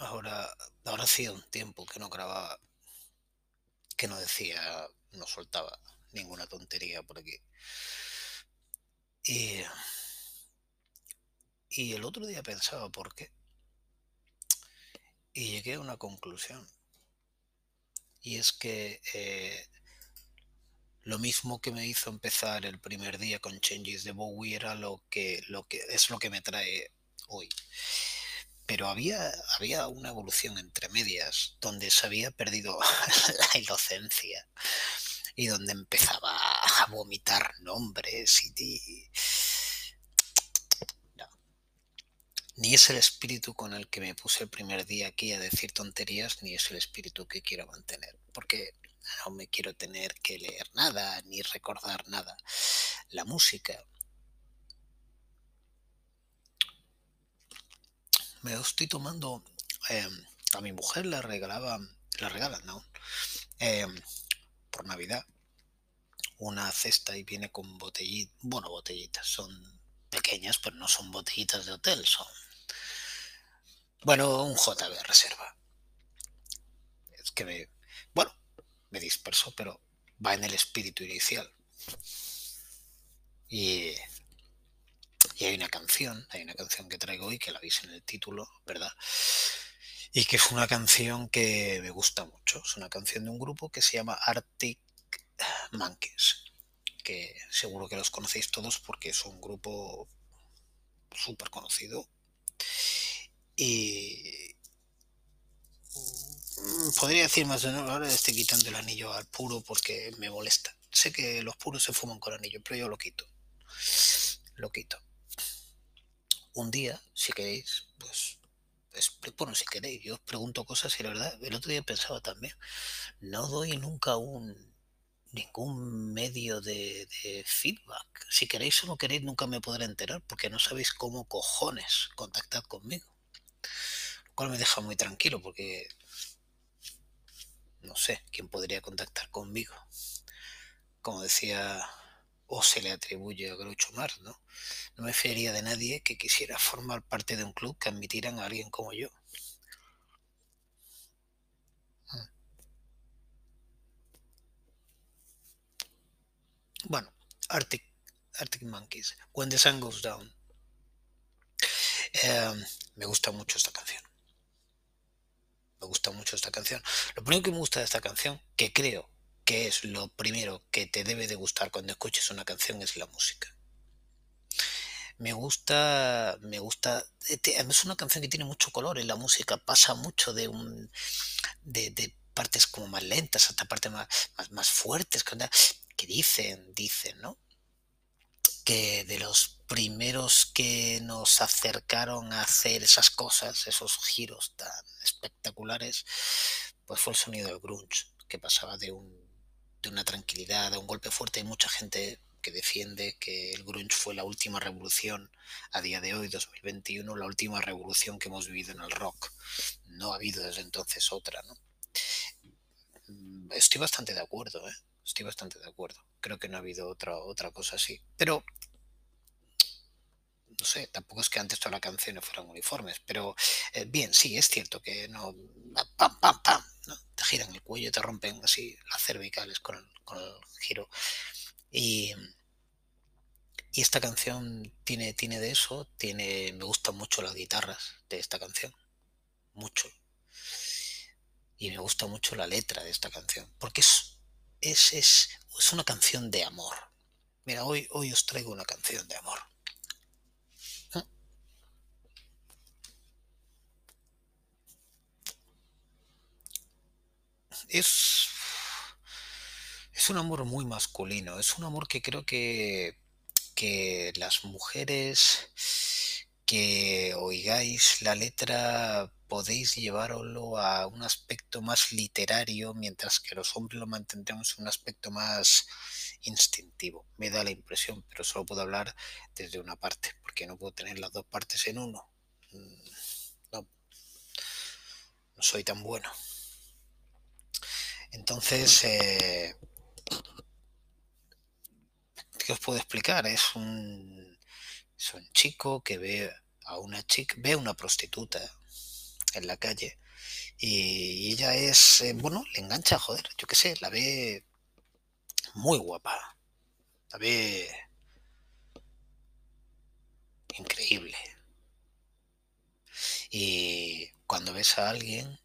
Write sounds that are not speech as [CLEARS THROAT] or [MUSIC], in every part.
ahora, ahora hacía un tiempo que no grababa, que no decía, no soltaba ninguna tontería por aquí. Y, y el otro día pensaba por qué. Y llegué a una conclusión. Y es que eh, lo mismo que me hizo empezar el primer día con Changes de Bowie era lo que, lo que es lo que me trae hoy. Pero había, había una evolución entre medias donde se había perdido [LAUGHS] la inocencia y donde empezaba a vomitar nombres y, Ni es el espíritu con el que me puse el primer día aquí a decir tonterías, ni es el espíritu que quiero mantener, porque no me quiero tener que leer nada, ni recordar nada. La música. Me estoy tomando... Em, a mi mujer la regalaba, la regalan, ¿no? Em, por Navidad una cesta y viene con botellitas, bueno, botellitas, son pequeñas, pero no son botellitas de hotel, son bueno, un JB reserva. Es que me. Bueno, me disperso, pero va en el espíritu inicial. Y. Y hay una canción, hay una canción que traigo hoy que la veis en el título, ¿verdad? Y que es una canción que me gusta mucho. Es una canción de un grupo que se llama Arctic Monkeys. Que seguro que los conocéis todos porque es un grupo súper conocido y mm, podría decir más de nuevo, ahora estoy quitando el anillo al puro porque me molesta. Sé que los puros se fuman con anillo, pero yo lo quito. Lo quito. Un día, si queréis, pues, bueno, si queréis, yo os pregunto cosas y la verdad, el otro día pensaba también, no doy nunca un ningún medio de, de, feedback. Si queréis o no queréis, nunca me podré enterar porque no sabéis cómo cojones contactar conmigo lo cual me deja muy tranquilo porque no sé quién podría contactar conmigo. Como decía, o se le atribuye a Groucho Marx, ¿no? No me fiaría de nadie que quisiera formar parte de un club que admitieran a alguien como yo. Mm. Bueno, Arctic, Arctic Monkeys, When the Sun Goes Down. Em, me gusta mucho esta canción. Me gusta mucho esta canción. Lo primero que me gusta de esta canción, que creo que es lo primero que te debe de gustar cuando escuches una canción, es la música. Me gusta, me gusta, es una canción que tiene mucho color en la música, pasa mucho de un, de, partes como más lentas hasta partes más, más, más fuertes, que dicen, dicen, ¿no? que de los primeros que nos acercaron a hacer esas cosas, esos giros tan espectaculares, pues fue el sonido del grunge, que pasaba de, un, de una tranquilidad, a un golpe fuerte. Hay mucha gente que defiende que el grunge fue la última revolución a día de hoy, 2021, la última revolución que hemos vivido en el rock. No ha habido desde entonces otra, ¿no? Estoy bastante de acuerdo, ¿eh? Estoy bastante de acuerdo. Creo que no ha habido otra, otra cosa así. Pero, no sé, tampoco es que antes todas las canciones fueran uniformes. Pero, eh, bien, sí, es cierto que no... ¡Pam, pam, pam! Te giran el cuello, te rompen así las cervicales con con el giro. Y, y esta canción tiene, tiene de eso, tiene, me gustan mucho las guitarras de esta canción, mucho. Y me gusta mucho la letra de esta canción, porque es es, es, es una canción de amor. Mira, hoy, hoy os traigo una canción de amor. Es, es un amor muy masculino, es un amor que creo que, que las mujeres que oigáis la letra podéis llevarlo a un aspecto más literario, mientras que los hombres lo mantendremos en un aspecto más instintivo. Me da la impresión, pero solo puedo hablar desde una parte, porque no puedo tener las dos partes en uno. Mm, no, no soy tan bueno. Entonces, eh, ¿qué os puedo explicar? Es un, es un chico que ve a una chica, ve a una prostituta en la calle. Y ella es, eh, bueno, le engancha, joder, yo qué sé, la ve muy guapa. La ve increíble. Y cuando ves a alguien,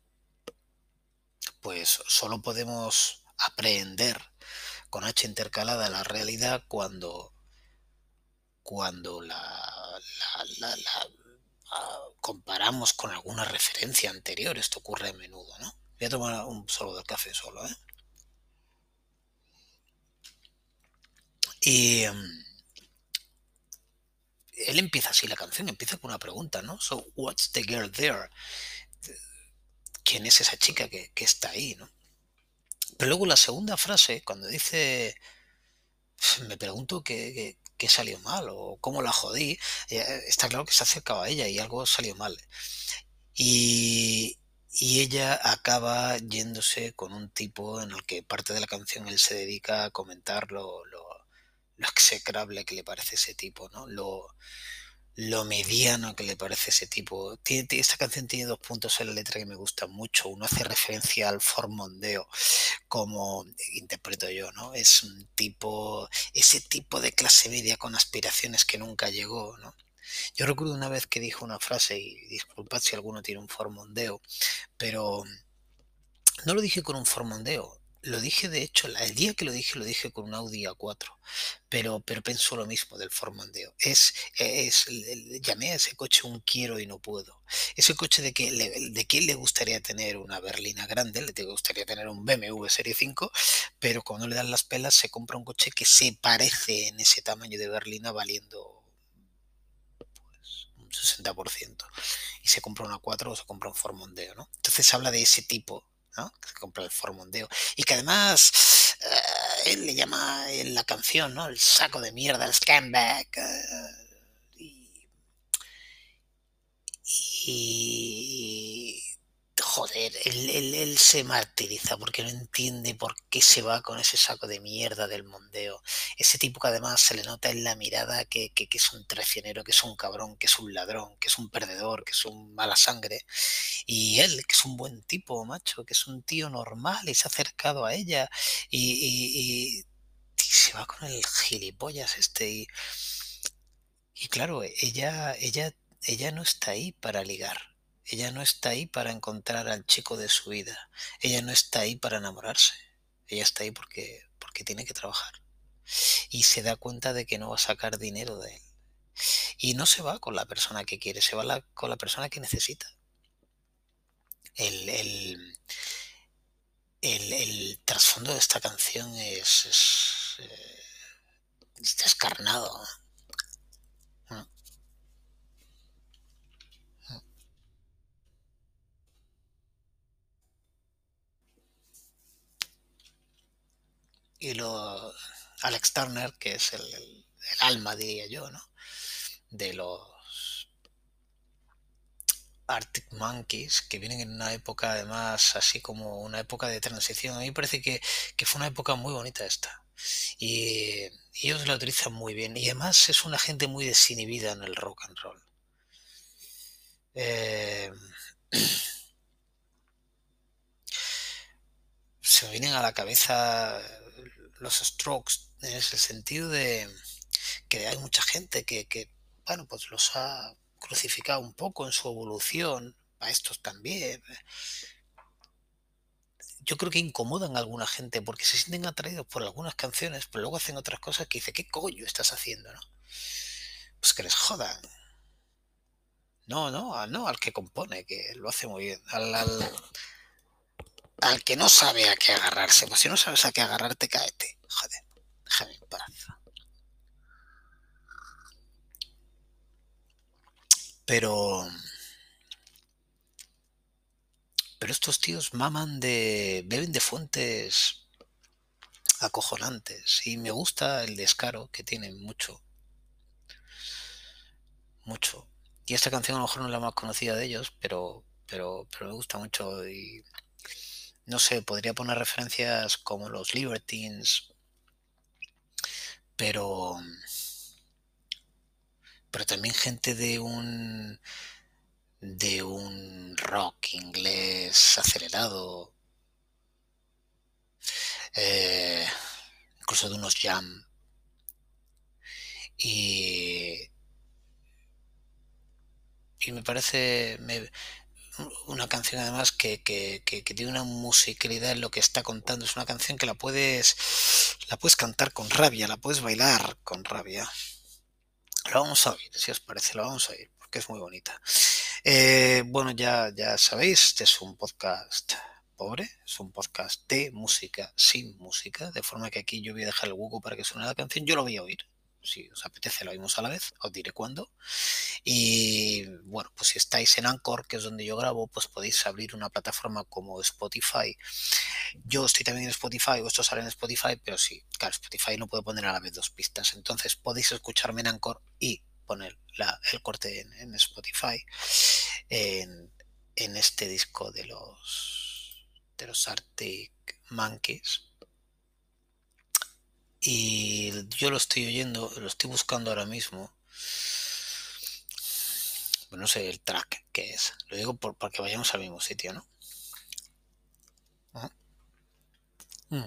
pues solo podemos aprender con H intercalada la realidad cuando cuando la, la, ah, comparamos con alguna referencia anterior. Esto ocurre a menudo, ¿no? Voy a tomar un solo del café solo, ¿eh? Y em, él empieza así la canción, empieza con una pregunta, ¿no? So, what's the girl there? ¿Quién es esa chica que, está ahí, no? Pero luego la segunda frase, cuando dice, me pregunto qué, salió mal o cómo la jodí, eh, está claro que se acercaba a ella y algo salió mal. Y, ella acaba yéndose con un tipo en el que parte de la canción él se dedica a comentar lo, lo, execrable que le parece ese tipo, ¿no? Lo, lo mediano que le parece ese tipo. esta canción tiene dos puntos en la letra que me gustan mucho. Uno hace referencia al formondeo, como interpreto yo, ¿no? Es un tipo, ese tipo de clase media con aspiraciones que nunca llegó, ¿no? Yo recuerdo una vez que dijo una frase, y disculpad si alguno tiene un formondeo, pero no lo dije con un formondeo, lo dije, de hecho, el día que lo dije, lo dije con un Audi A4, pero, pero pensó lo mismo del formandeo. Es, es, llamé a ese coche un quiero y no puedo. Ese coche de que de quién le gustaría tener una berlina grande, le gustaría tener un BMW Serie 5, pero cuando le dan las pelas se compra un coche que se parece en ese tamaño de berlina valiendo pues, un 60%. Y se compra una 4 o se compra un formondeo, ¿no? Entonces habla de ese tipo que se compra el formondeo. Y que además eh, él le llama en la canción, ¿no? El saco de mierda, el scamback. Eh, y, joder, él, se martiriza porque no entiende por qué se va con ese saco de mierda del mondeo. Ese tipo que además se le nota en la mirada que, es un traicionero, que es un cabrón, que es un ladrón, que es un perdedor, que es un mala sangre. Y él, que es un buen tipo, macho, que es un tío normal y se ha acercado a ella y, y, se va con el gilipollas este. Y, y claro, ella, ella, ella no está ahí para ligar ella no está ahí para encontrar al chico de su vida. Ella no está ahí para enamorarse. Ella está ahí porque, porque tiene que trabajar. Y se da cuenta de que no va a sacar dinero de él. Y no se va con la persona que quiere, se va con la persona que necesita. El, el, el, trasfondo de esta canción es, es, eh, es descarnado. Y lo, Alex Turner, que es el, alma, diría yo, ¿no? de los Arctic Monkeys, que vienen en una época además así como una época de transición. A mí me parece que, fue una época muy bonita esta. Y, ellos la utilizan muy bien. Y además es una gente muy desinhibida en el rock and roll. Eh, [CLEARS THROAT] se me vienen a la cabeza los strokes, en ese sentido de que hay mucha gente que, bueno, pues los ha crucificado un poco en su evolución, a estos también. Yo creo que incomodan a alguna gente porque se sienten atraídos por algunas canciones, pero luego hacen otras cosas que dice, ¿qué coño estás haciendo? ¿no? Pues que les jodan. No, no, no al que compone, que lo hace muy bien. Al, al que no sabe a qué agarrarse. Pues si no sabes a qué agarrarte, cáete. Joder, déjame en paz. Pero. Pero estos tíos maman de. beben de fuentes acojonantes. Y me gusta el descaro que tienen mucho. Mucho. Y esta canción a lo mejor no es la más conocida de ellos, pero, pero, pero me gusta mucho. Y no sé, podría poner referencias como los Libertines, pero, pero también gente de un de un rock inglés acelerado, eh, incluso de unos jam. Y, y me parece una canción además que, que, que, tiene una musicalidad en lo que está contando. Es una canción que la puedes, la puedes cantar con rabia, la puedes bailar con rabia. Lo vamos a oír, si os parece, lo vamos a oír, porque es muy bonita. Eh, bueno, ya, ya sabéis, este es un podcast pobre, es un podcast de música sin música, de forma que aquí yo voy a dejar el hueco para que suene la canción, yo lo voy a oír, si os apetece lo oímos a la vez, os diré cuándo. Y bueno, pues si estáis en Anchor, que es donde yo grabo, pues podéis abrir una plataforma como Spotify. Yo estoy también en Spotify, o esto en Spotify, pero sí, claro, Spotify no puede poner a la vez dos pistas. Entonces podéis escucharme en Anchor y poner el corte en, Spotify en, en, este disco de los de los Arctic Monkeys y yo lo estoy oyendo, lo estoy buscando ahora mismo. Pues no sé el track que es. Lo digo por, para que vayamos al mismo sitio, ¿no? Mm.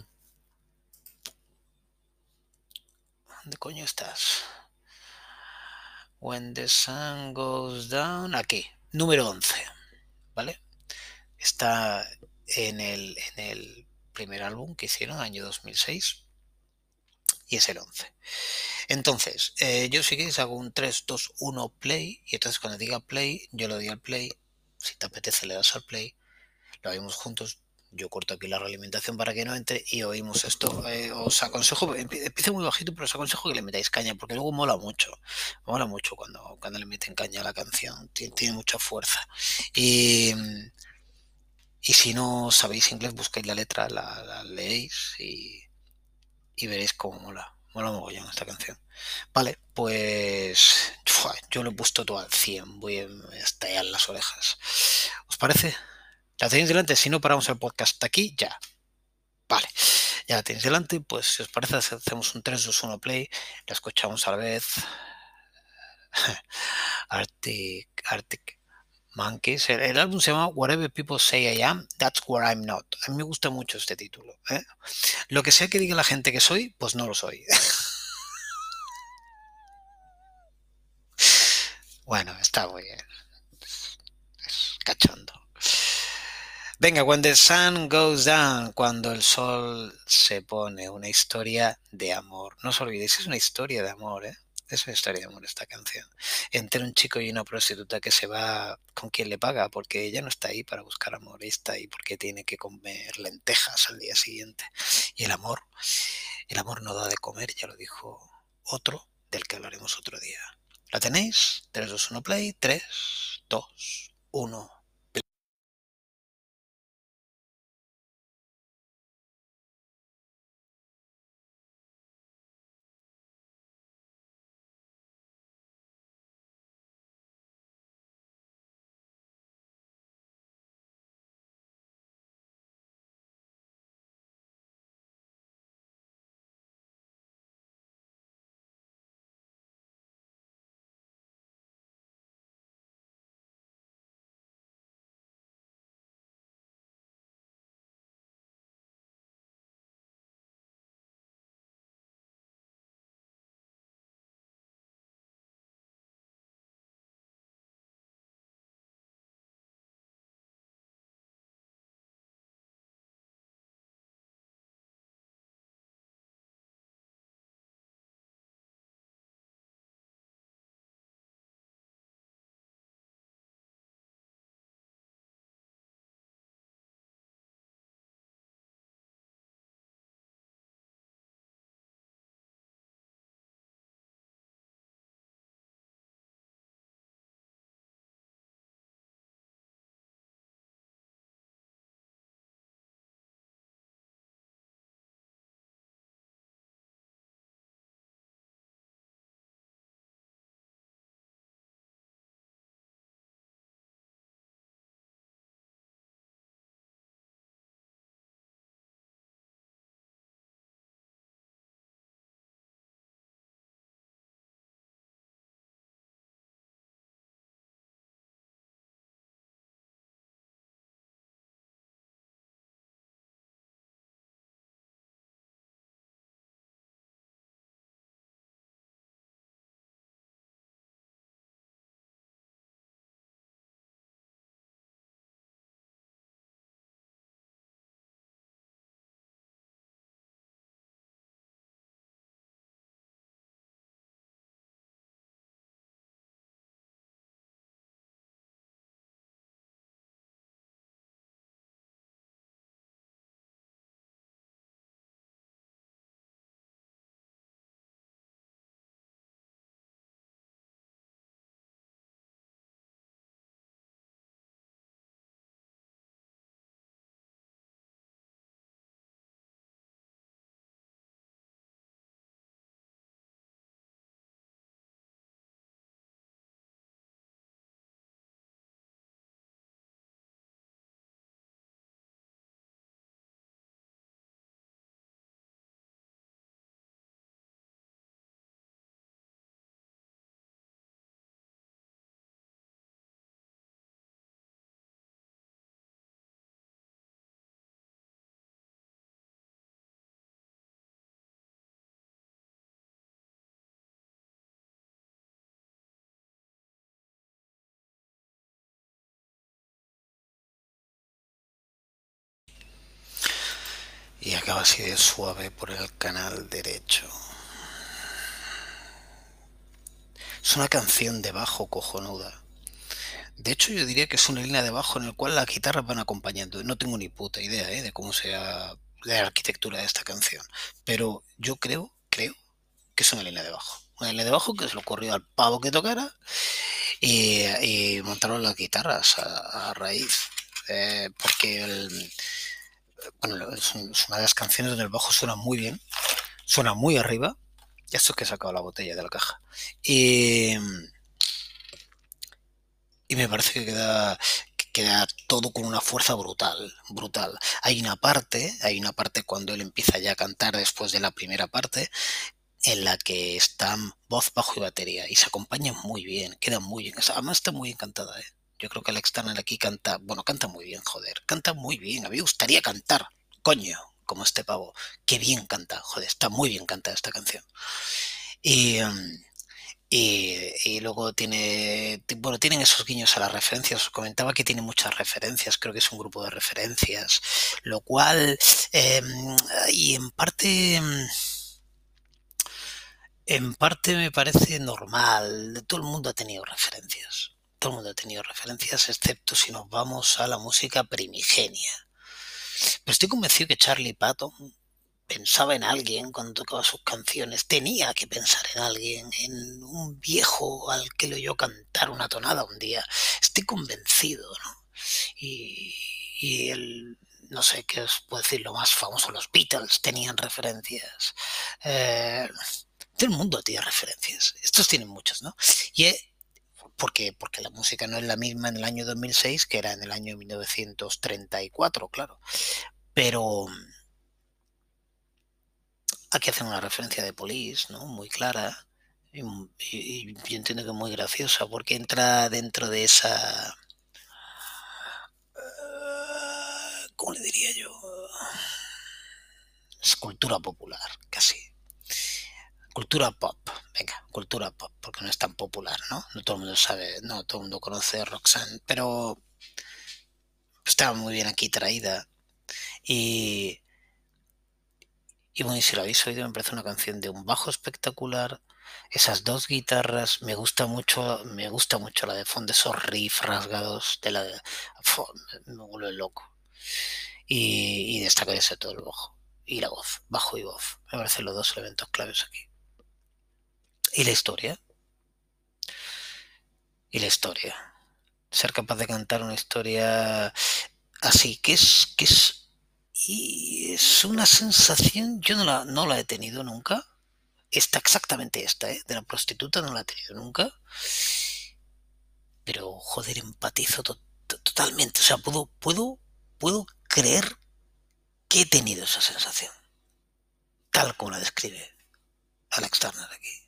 ¿Dónde coño estás? When the sun goes down. Aquí, número 11. ¿Vale? Está en el, en el primer álbum que hicieron, año 2006 y es el 11. Entonces, eh, yo si queréis hago un 3, 2, 1 play y entonces cuando diga play, yo le doy al play. Si te apetece le das al play, lo oímos juntos. Yo corto aquí la realimentación para que no entre y oímos esto. Eh, os aconsejo, empiece muy bajito, pero os aconsejo que le metáis caña porque luego mola mucho. Mola mucho cuando, cuando le meten caña a la canción. Tiene, mucha fuerza. Y, y si no sabéis inglés, buscáis la letra, la, la leéis y y veréis cómo mola. Mola mogollón esta canción. Vale, pues yo lo he puesto todo al 100. Voy a estallar las orejas. ¿Os parece? ¿La tenéis delante? Si no paramos el podcast aquí, ya. Vale, ya la tenéis delante. Pues si os parece, hacemos un 3, 2, 1 play. La escuchamos a la vez. [LAUGHS] Arctic, Arctic Monkeys. El, álbum se llama Whatever People Say I Am, That's Where I'm Not. A mí me gusta mucho este título. ¿eh? Lo que sea que diga la gente que soy, pues no lo soy. [LAUGHS] bueno, está muy bien. Es cachondo. Venga, When the Sun Goes Down, cuando el sol se pone, una historia de amor. No os olvidéis, es una historia de amor, ¿eh? Es historia de amor esta canción. Entre un chico y una prostituta que se va con quien le paga, porque ella no está ahí para buscar amor, está ahí porque tiene que comer lentejas al día siguiente. Y el amor, el amor no da de comer, ya lo dijo otro, del que hablaremos otro día. ¿La tenéis? 3, 2, 1, play. 3, 2, 1. Así de suave por el canal derecho. Es una canción de bajo cojonuda. De hecho, yo diría que es una línea de bajo en la cual las guitarras van acompañando. No tengo ni puta idea ¿eh? de cómo sea la arquitectura de esta canción. Pero yo creo, creo que es una línea de bajo. Una línea de bajo que se le ocurrió al pavo que tocara y, montaron las guitarras a, raíz. Eh, porque el, bueno, es, una de las canciones donde el bajo suena muy bien, suena muy arriba. Esto es que he sacado la botella de la caja. Y, y me parece que queda, queda todo con una fuerza brutal, brutal. Hay una parte, hay una parte cuando él empieza ya a cantar después de la primera parte, en la que están voz, bajo y batería y se acompañan muy bien, quedan muy bien. Además está muy encantada, ¿eh? Yo creo que Alex Turner aquí canta, bueno, canta muy bien, joder, canta muy bien. A mí me gustaría cantar, coño, como este pavo. Qué bien canta, joder, está muy bien cantada esta canción. Y, em, y, luego tiene, bueno, tienen esos guiños a las referencias. Os comentaba que tiene muchas referencias, creo que es un grupo de referencias, lo cual, em, y en parte, em, en parte me parece normal. Todo el mundo ha tenido referencias. Todo el mundo ha tenido referencias, excepto si nos vamos a la música primigenia. Pero estoy convencido que Charlie Patton pensaba en alguien cuando tocaba sus canciones, tenía que pensar en alguien, en un viejo al que le oyó cantar una tonada un día. Estoy convencido, ¿no? Y, y el, no sé qué os puedo decir, lo más famoso, los Beatles tenían referencias. Eh, todo el mundo tiene referencias. Estos tienen muchos, ¿no? Y porque, porque la música no es la misma en el año 2006 que era en el año 1934, claro. Pero aquí hacen una referencia de Police, ¿no? Muy clara. Y, yo entiendo que muy graciosa porque entra dentro de esa... ¿Cómo le diría yo? Escultura popular, casi. Cultura pop, venga, cultura pop, porque no es tan popular, ¿no? No todo el mundo sabe, no todo el mundo conoce Roxanne, pero estaba muy bien aquí traída. Y y bueno, si lo habéis oído, me parece una canción de un bajo espectacular. Esas dos guitarras, me gusta mucho, me gusta mucho la de fondo, esos riffs rasgados de la de, me vuelve loco. Y, y destaca ese todo el bajo. Y la voz, bajo y voz. Me parecen los dos elementos claves aquí. Y la historia. Y la historia. Ser capaz de cantar una historia así, que es, que es y es una sensación, yo no la, no la he tenido nunca. Esta, exactamente esta, ¿eh? de la prostituta no la he tenido nunca. Pero, joder, empatizo totalmente. O sea, puedo, puedo, puedo creer que he tenido esa sensación. Tal como la describe Alex Turner aquí.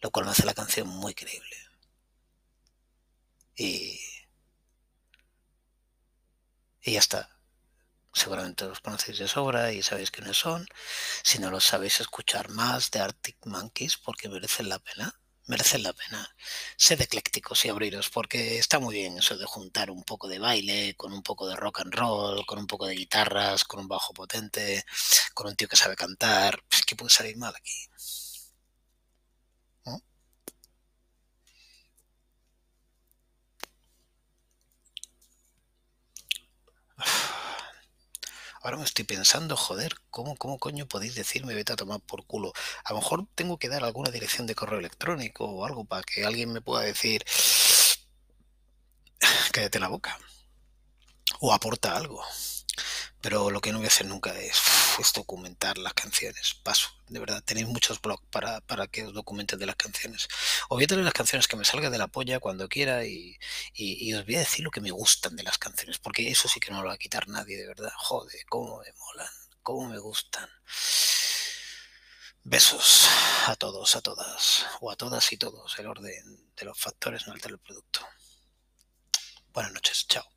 Lo cual me hace la canción muy creíble. Y y ya está. Seguramente los conocéis de sobra y sabéis quiénes son. Si no los sabéis, escuchar más de Arctic Monkeys porque merecen la pena. Merecen la pena. Sed eclécticos y abriros porque está muy bien eso de juntar un poco de baile con un poco de rock and roll, con un poco de guitarras, con un bajo potente, con un tío que sabe cantar. Pues, ¿Qué puede salir mal aquí? Ahora me estoy pensando, joder, ¿cómo, cómo coño podéis decirme vete a tomar por culo? A lo mejor tengo que dar alguna dirección de correo electrónico o algo para que alguien me pueda decir, cállate la boca. O aporta algo. Pero lo que no voy a hacer nunca es, documentar las canciones. Paso, de verdad. Tenéis muchos blogs para, para que os documenten de las canciones. Os voy a tener las canciones que me salga de la polla cuando quiera y, y, os voy a decir lo que me gustan de las canciones. Porque eso sí que no lo va a quitar nadie, de verdad. Joder, cómo me molan, cómo me gustan. Besos a todos, a todas, o a todas y todos. El orden de los factores no altera el producto. Buenas noches, chao.